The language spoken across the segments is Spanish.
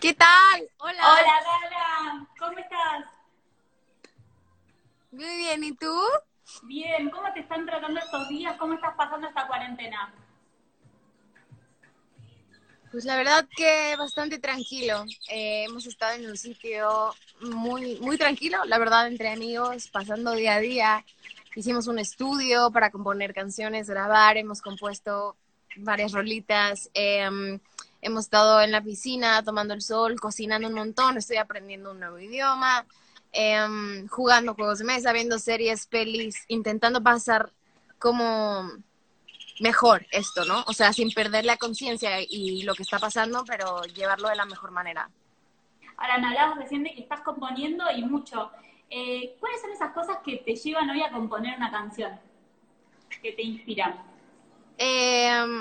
¿Qué tal? Hola. Hola, Dana. ¿Cómo estás? Muy bien, ¿y tú? Bien. ¿Cómo te están tratando estos días? ¿Cómo estás pasando esta cuarentena? Pues la verdad que bastante tranquilo. Eh, hemos estado en un sitio muy, muy tranquilo, la verdad, entre amigos, pasando día a día. Hicimos un estudio para componer canciones, grabar, hemos compuesto varias rolitas. Em, hemos estado en la piscina tomando el sol, cocinando un montón, estoy aprendiendo un nuevo idioma, em, jugando juegos de mesa, viendo series, pelis, intentando pasar como mejor esto, ¿no? O sea, sin perder la conciencia y lo que está pasando, pero llevarlo de la mejor manera. Ahora, me hablabas recién de que estás componiendo y mucho. Eh, ¿Cuáles son esas cosas que te llevan hoy a componer una canción? Que te inspiran. Em,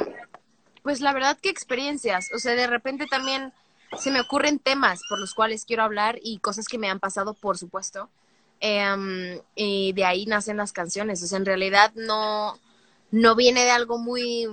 pues la verdad que experiencias, o sea, de repente también se me ocurren temas por los cuales quiero hablar y cosas que me han pasado, por supuesto. Em, y de ahí nacen las canciones, o sea, en realidad no, no viene de algo muy,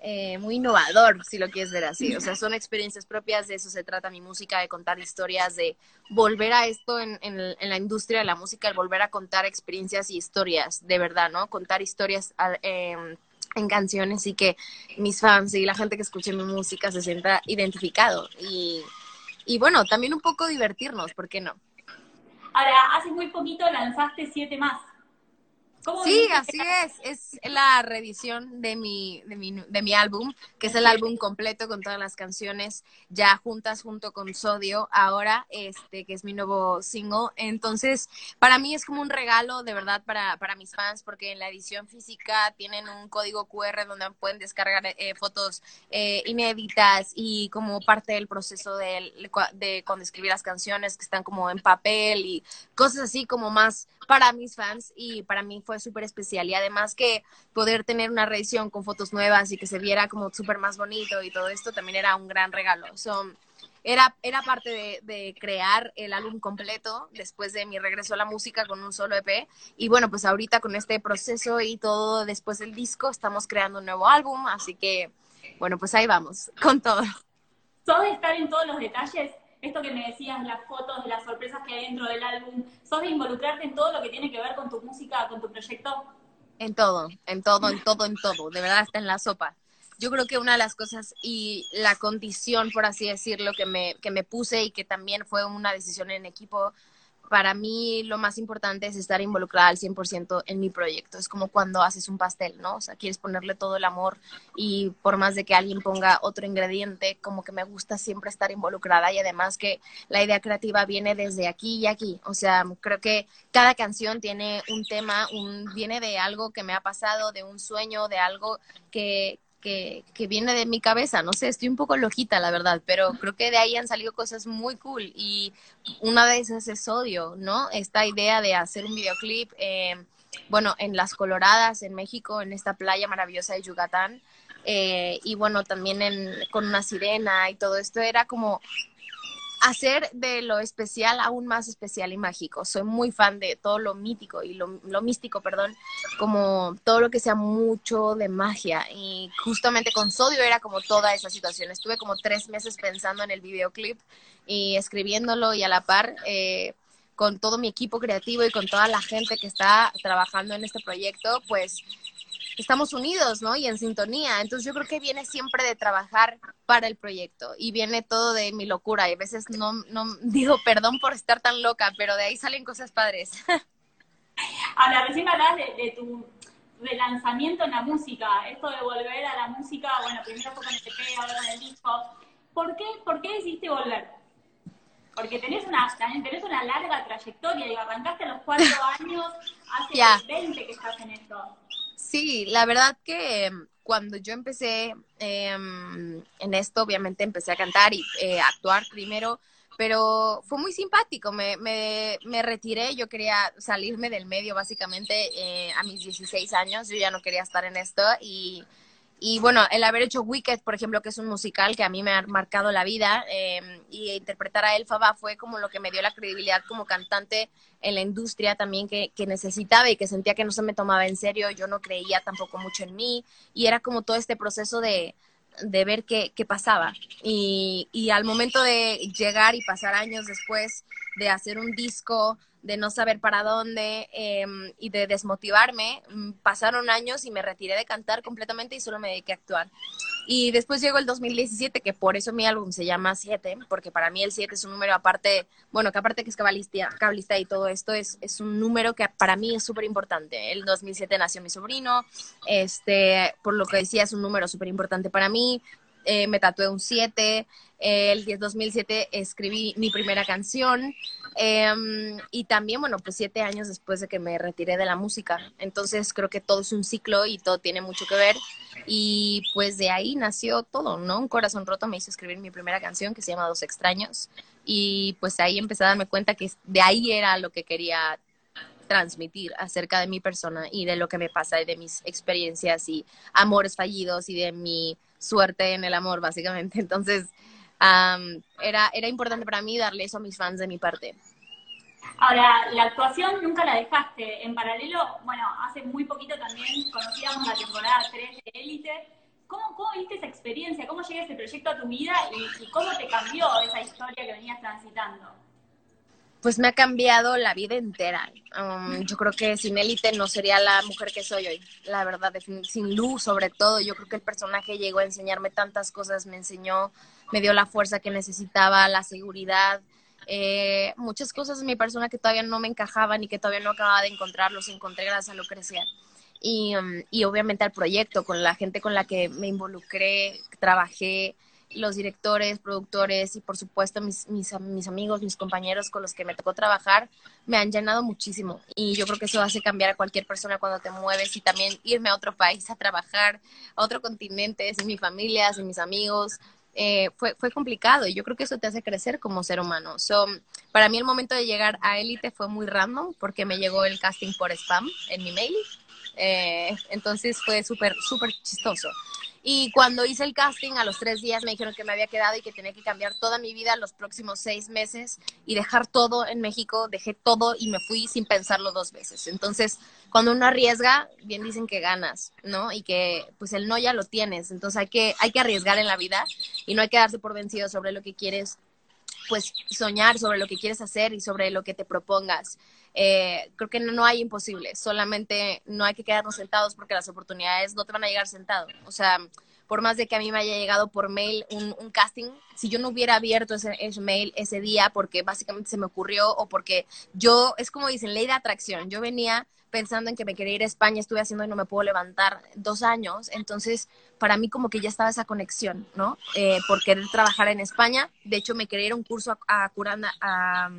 eh, muy innovador, si lo quieres ver así. O sea, son experiencias propias, de eso se trata mi música, de contar historias, de volver a esto en, en, la industria de la música, el volver a contar experiencias y historias, de verdad, ¿no? Contar historias eh, en canciones y que mis fans y la gente que escuche mi música se sienta identificado. Y, y bueno, también un poco divertirnos, ¿por qué no? Ahora, hace muy poquito lanzaste siete más. Sí, así es. Es la reedición de mi, de, mi, de mi álbum, que es el álbum completo con todas las canciones ya juntas junto con Sodio, ahora, este, que es mi nuevo single. Entonces, para mí es como un regalo de verdad para, para mis fans, porque en la edición física tienen un código QR donde pueden descargar eh, fotos eh, inéditas y como parte del proceso de, de cuando escribí las canciones que están como en papel y cosas así como más para mis fans y para mí fue súper especial y además que poder tener una reedición con fotos nuevas y que se viera como súper más bonito y todo esto también era un gran regalo. So, era, era parte de, de, crear el álbum completo después de mi regreso a la música con un solo EP. Y bueno, pues ahorita con este proceso y todo después del disco estamos creando un nuevo álbum, así que bueno, pues ahí vamos, con todo. ¿Sos de estar en todos los detalles? Esto que me decías, las fotos, las sorpresas que hay dentro del álbum, ¿sos de involucrarte en todo lo que tiene que ver con tu música, con tu proyecto? En todo, en todo, en todo, en todo, de verdad está en la sopa. Yo creo que una de las cosas y la condición, por así decirlo, que me, que me puse y que también fue una decisión en equipo para mí lo más importante es estar involucrada al 100% en mi proyecto. Es como cuando haces un pastel, ¿no? O sea, quieres ponerle todo el amor y por más de que alguien ponga otro ingrediente, como que me gusta siempre estar involucrada y además que la idea creativa viene desde aquí y aquí. O sea, creo que cada canción tiene un tema, un, viene de algo que me ha pasado, de un sueño, de algo que, que, viene de mi cabeza. No sé, estoy un poco lojita, la verdad, pero creo que de ahí han salido cosas muy cool. Y una de esas es Odio, ¿no? Esta idea de hacer un videoclip, eh, bueno, en Las Coloradas, en México, en esta playa maravillosa de Yucatán. Eh, y bueno, también en, con una sirena y todo esto era como hacer de lo especial aún más especial y mágico. Soy muy fan de todo lo mítico y lo, místico, perdón, como todo lo que sea mucho de magia. Y justamente con Sodio era como toda esa situación. Estuve como tres meses pensando en el videoclip y escribiéndolo y a la par. Eh, con todo mi equipo creativo y con toda la gente que está trabajando en este proyecto, pues estamos unidos, ¿no? Y en sintonía. Entonces yo creo que viene siempre de trabajar para el proyecto y viene todo de mi locura y a veces no, no digo perdón por estar tan loca, pero de ahí salen cosas padres. Ahora, recién hablabas de, de tu relanzamiento en la música, esto de volver a la música, bueno, primero fue con el EP, ahora con el disco. ¿Por qué, ¿Por qué decidiste volver? Porque tenés una, tenés una larga trayectoria, y arrancaste a los cuatro años, hace 20 que estás en esto. Sí, la verdad que em, cuando yo empecé em, en esto, obviamente empecé a cantar y eh, actuar primero, pero fue muy simpático, me, me, me, retiré, yo quería salirme del medio básicamente eh, a mis 16 años, yo ya no quería estar en esto y y bueno, el haber hecho Wicked, por ejemplo, que es un musical que a mí me ha marcado la vida, eh, y interpretar a Elfaba fue como lo que me dio la credibilidad como cantante en la industria también que, que, necesitaba y que sentía que no se me tomaba en serio, yo no creía tampoco mucho en mí, y era como todo este proceso de, de ver qué, qué pasaba. Y, y al momento de llegar y pasar años después de hacer un disco, de no saber para dónde em, y de desmotivarme, mm, pasaron años y me retiré de cantar completamente y solo me dediqué a actuar. Y después llegó el 2017, que por eso mi álbum se llama 7, porque para mí el 7 es un número aparte, bueno, que aparte que es cabalista, cabalista y todo esto, es, es un número que para mí es súper importante. El 2007 nació mi sobrino, este, por lo que decía, es un número súper importante para mí. Eh, me tatué un 7, el 2007 escribí mi primera canción em, y también, bueno, pues siete años después de que me retiré de la música. Entonces creo que todo es un ciclo y todo tiene mucho que ver y pues de ahí nació todo, ¿no? Un corazón roto me hizo escribir mi primera canción que se llama Dos extraños y pues ahí empecé a darme cuenta que de ahí era lo que quería transmitir acerca de mi persona y de lo que me pasa y de mis experiencias y amores fallidos y de mi suerte en el amor, básicamente. Entonces, era, era importante para mí darle eso a mis fans de mi parte. Ahora, la actuación nunca la dejaste. En paralelo, bueno, hace muy poquito también conocíamos la temporada 3 de Élite. ¿Cómo, ¿Cómo viste esa experiencia? ¿Cómo llega ese proyecto a tu vida y cómo te cambió esa historia que venías transitando? Pues me ha cambiado la vida entera. Um, yo creo que sin élite no sería la mujer que soy hoy, la verdad, sin luz sobre todo. Yo creo que el personaje llegó a enseñarme tantas cosas, me enseñó, me dio la fuerza que necesitaba, la seguridad, eh, muchas cosas en mi persona que todavía no me encajaban y que todavía no acababa de encontrar, los encontré gracias a lo crecer. Y, um, y obviamente al proyecto, con la gente con la que me involucré, trabajé, los directores, productores y por supuesto mis, mis, amigos, mis compañeros con los que me tocó trabajar, me han llenado muchísimo. Y yo creo que eso hace cambiar a cualquier persona cuando te mueves y también irme a otro país a trabajar, a otro continente, sin mi familia, sin mis amigos. Eh, fue, fue complicado y yo creo que eso te hace crecer como ser humano. So, para mí el momento de llegar a Élite fue muy random porque me llegó el casting por spam en mi mail. Eh, entonces fue súper, súper chistoso. Y cuando hice el casting, a los tres días me dijeron que me había quedado y que tenía que cambiar toda mi vida los próximos seis meses y dejar todo en México. Dejé todo y me fui sin pensarlo dos veces. Entonces, cuando uno arriesga, bien dicen que ganas, ¿no? Y que pues el no ya lo tienes. Entonces hay que, hay que arriesgar en la vida y no hay que darse por vencido sobre lo que quieres pues soñar sobre lo que quieres hacer y sobre lo que te propongas. Eh, creo que no, hay imposible, solamente no hay que quedarnos sentados porque las oportunidades no te van a llegar sentado. O sea, por más de que a mí me haya llegado por mail un, casting, si yo no hubiera abierto ese, mail ese día porque básicamente se me ocurrió o porque yo, es como dicen, ley de atracción, yo venía pensando en que me quería ir a España, estuve haciendo y no me puedo levantar dos años, entonces para mí como que ya estaba esa conexión, ¿no? Eh, por querer trabajar en España, de hecho me quería ir a un curso a, a Curanda, a,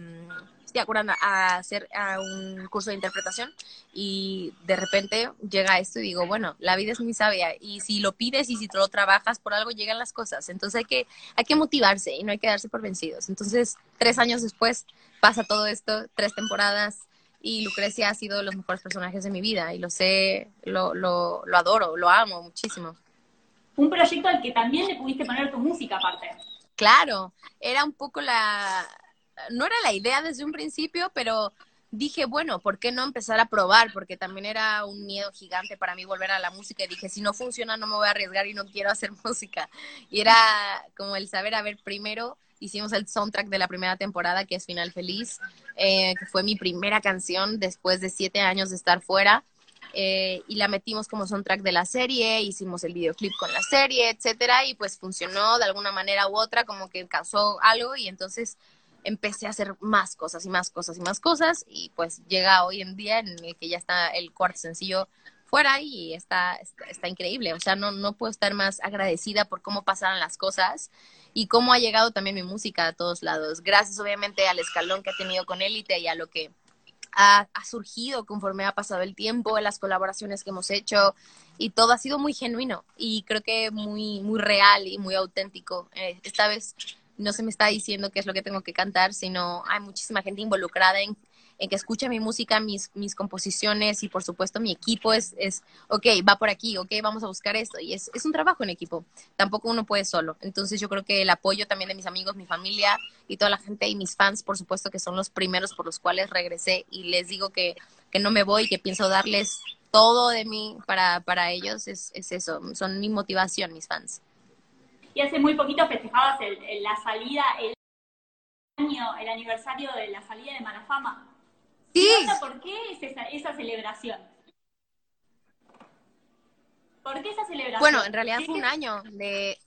mm, a, Curanda, a hacer a un curso de interpretación y de repente llega esto y digo, bueno, la vida es muy sabia y si lo pides y si lo trabajas por algo llegan las cosas, entonces hay que, hay que motivarse y no hay que darse por vencidos. Entonces, tres años después pasa todo esto, tres temporadas, y Lucrecia ha sido de los mejores personajes de mi vida y lo sé, lo, lo, lo adoro, lo amo muchísimo. Un proyecto al que también le pudiste poner tu música aparte. Claro, era un poco la, no era la idea desde un principio, pero dije, bueno, ¿por qué no empezar a probar? Porque también era un miedo gigante para mí volver a la música y dije, si no funciona no me voy a arriesgar y no quiero hacer música. Y era como el saber, a ver, primero hicimos el soundtrack de la primera temporada, que es Final Feliz, eh, que fue mi primera canción después de siete años de estar fuera. Eh, y la metimos como soundtrack de la serie, hicimos el videoclip con la serie, etcétera, y pues funcionó de alguna manera u otra, como que causó algo, y entonces empecé a hacer más cosas y más cosas y más cosas, y pues llega hoy en día en el que ya está el cuarto sencillo fuera y está, está, increíble. O sea, no, no puedo estar más agradecida por cómo pasaron las cosas y cómo ha llegado también mi música a todos lados. Gracias obviamente al escalón que ha tenido con Élite y a lo que ha, surgido conforme ha pasado el tiempo, las colaboraciones que hemos hecho y todo ha sido muy genuino y creo que muy, muy real y muy auténtico. Eh, esta vez no se me está diciendo qué es lo que tengo que cantar, sino hay muchísima gente involucrada en que escucha mi música, mis, mis composiciones y por supuesto mi equipo es, es, ok, va por aquí, ok, vamos a buscar esto. Y es, es un trabajo en equipo, tampoco uno puede solo. Entonces yo creo que el apoyo también de mis amigos, mi familia y toda la gente y mis fans, por supuesto que son los primeros por los cuales regresé y les digo que, que no me voy, que pienso darles todo de mí para, para ellos, es, es eso, son mi motivación, mis fans. Y hace muy poquito festejabas el, la salida, el año, el aniversario de la salida de Malafama. Sí. ¿Por qué es esa, esa celebración? ¿Por qué esa celebración? Bueno, en realidad fue un año de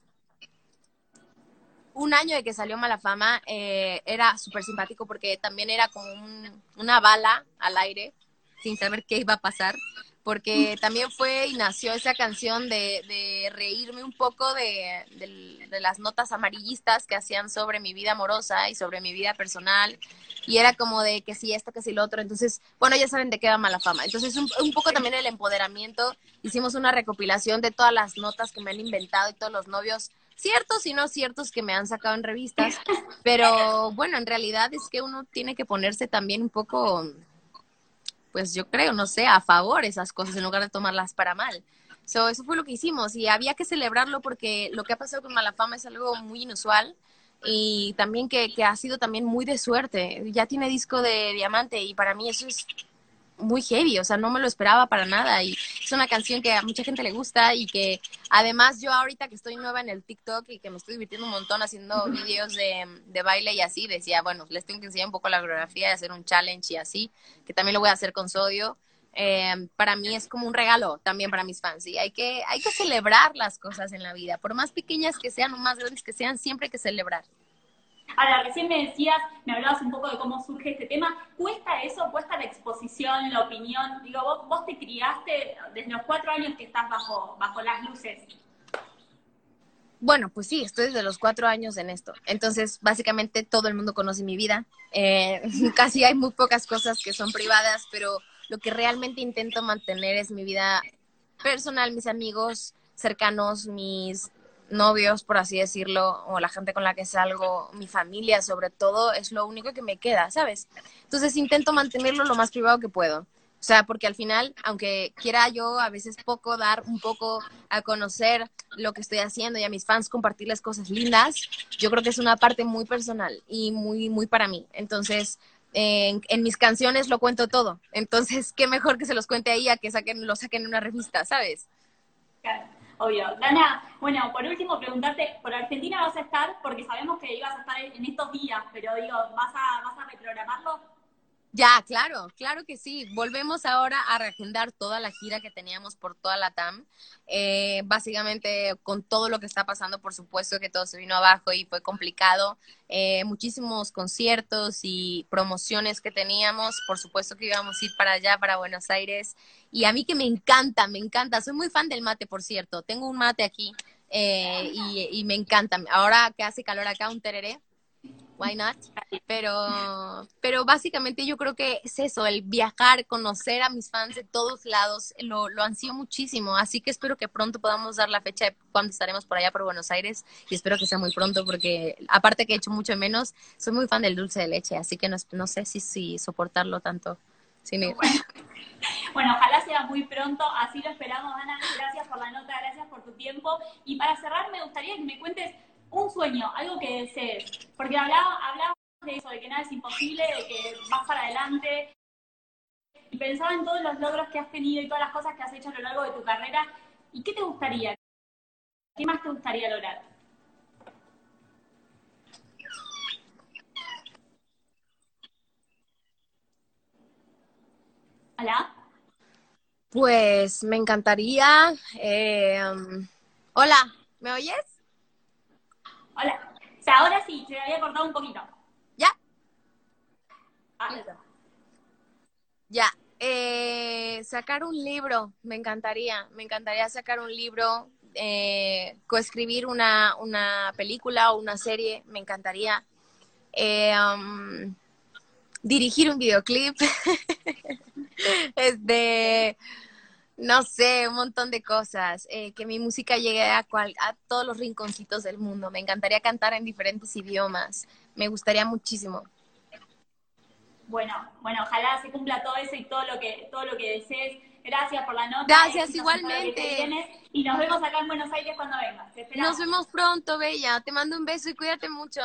un año de que salió Mala Fama, eh, era súper simpático porque también era como una bala al aire, sin saber qué iba a pasar, porque también fue y nació esa canción de, reírme un poco de, de, las notas amarillistas que hacían sobre mi vida amorosa y sobre mi vida personal, y era como de que sí esto, que sí lo otro, entonces, bueno, ya saben de qué va Mala Fama, entonces un, un poco también el empoderamiento, hicimos una recopilación de todas las notas que me han inventado y todos los novios ciertos y no ciertos que me han sacado en revistas, pero bueno, en realidad es que uno tiene que ponerse también un poco, pues yo creo, no sé, a favor esas cosas en lugar de tomarlas para mal. So, eso fue lo que hicimos y había que celebrarlo porque lo que ha pasado con Malafama es algo muy inusual y también que, que ha sido también muy de suerte. Ya tiene disco de diamante y para mí eso es muy heavy, o sea, no me lo esperaba para nada y es una canción que a mucha gente le gusta y que además yo ahorita que estoy nueva en el TikTok y que me estoy divirtiendo un montón haciendo videos de, de baile y así, decía, bueno, les tengo que enseñar un poco la coreografía y hacer un challenge y así, que también lo voy a hacer con Sodio. Eh, para mí es como un regalo también para mis fans y hay que, hay que celebrar las cosas en la vida, por más pequeñas que sean o más grandes que sean, siempre hay que celebrar. Ahora, recién me decías, me hablabas un poco de cómo surge este tema. ¿Cuesta eso? ¿Cuesta la exposición, la opinión? Digo, vos, vos te criaste desde los cuatro años que estás bajo, bajo las luces. Bueno, pues sí, estoy desde los cuatro años en esto. Entonces, básicamente todo el mundo conoce mi vida. Eh, casi hay muy pocas cosas que son privadas, pero lo que realmente intento mantener es mi vida personal, mis amigos cercanos, mis novios, por así decirlo, o la gente con la que salgo, mi familia sobre todo, es lo único que me queda, ¿sabes? Entonces intento mantenerlo lo más privado que puedo. O sea, porque al final, aunque quiera yo a veces poco dar un poco a conocer lo que estoy haciendo y a mis fans compartirles cosas lindas, yo creo que es una parte muy personal y muy, muy para mí. Entonces, en, mis canciones lo cuento todo. Entonces, qué mejor que se los cuente a que saquen, lo saquen en una revista, ¿sabes? Claro. Obvio. Dana, bueno, por último, preguntarte, ¿por Argentina vas a estar? Porque sabemos que ibas a estar en estos días, pero digo, ¿vas a, vas a reprogramarlo? Ya, claro, claro que sí. Volvemos ahora a reagendar toda la gira que teníamos por toda la TAM. Eh, básicamente, con todo lo que está pasando, por supuesto que todo se vino abajo y fue complicado. Eh, muchísimos conciertos y promociones que teníamos. Por supuesto que íbamos a ir para allá, para Buenos Aires. Y a mí que me encanta, me encanta. Soy muy fan del mate, por cierto. Tengo un mate aquí eh, y, y me encanta. Ahora que hace calor acá, un tereré why not? Pero, pero básicamente yo creo que es eso, el viajar, conocer a mis fans de todos lados, lo, lo ansío muchísimo, así que espero que pronto podamos dar la fecha de cuando estaremos por allá por Buenos Aires y espero que sea muy pronto porque aparte que he hecho mucho menos, soy muy fan del dulce de leche, así que no, no sé si, si soportarlo tanto. Sin Bueno, ojalá sea muy pronto, así lo esperamos, Ana. Gracias por la nota, gracias por tu tiempo. Y para cerrar, me gustaría que me cuentes un sueño, algo que desees. Porque hablaba, de eso, de que nada es imposible, de que vas para adelante. Y pensaba en todos los logros que has tenido y todas las cosas que has hecho a lo largo de tu carrera. ¿Y qué te gustaría? ¿Qué más te gustaría lograr? ¿Hola? Pues me encantaría. Eh, hola, ¿me oyes? Hola. O sea, ahora sí, se había cortado un poquito. ¿Ya? Ah, ya. Eh, sacar un libro, me encantaría. Me encantaría sacar un libro, eh, coescribir una, una película o una serie, me encantaría. Eh, um, dirigir un videoclip. este no sé, un montón de cosas, eh, que mi música llegue a, cual, a todos los rinconcitos del mundo. Me encantaría cantar en diferentes idiomas, me gustaría muchísimo. Bueno, bueno, ojalá se cumpla todo eso y todo lo que, todo lo que desees. Gracias por la nota. Gracias, igualmente. y nos vemos acá en Buenos Aires cuando vengas. Nos vemos pronto, Bella. Te mando un beso y cuídate mucho.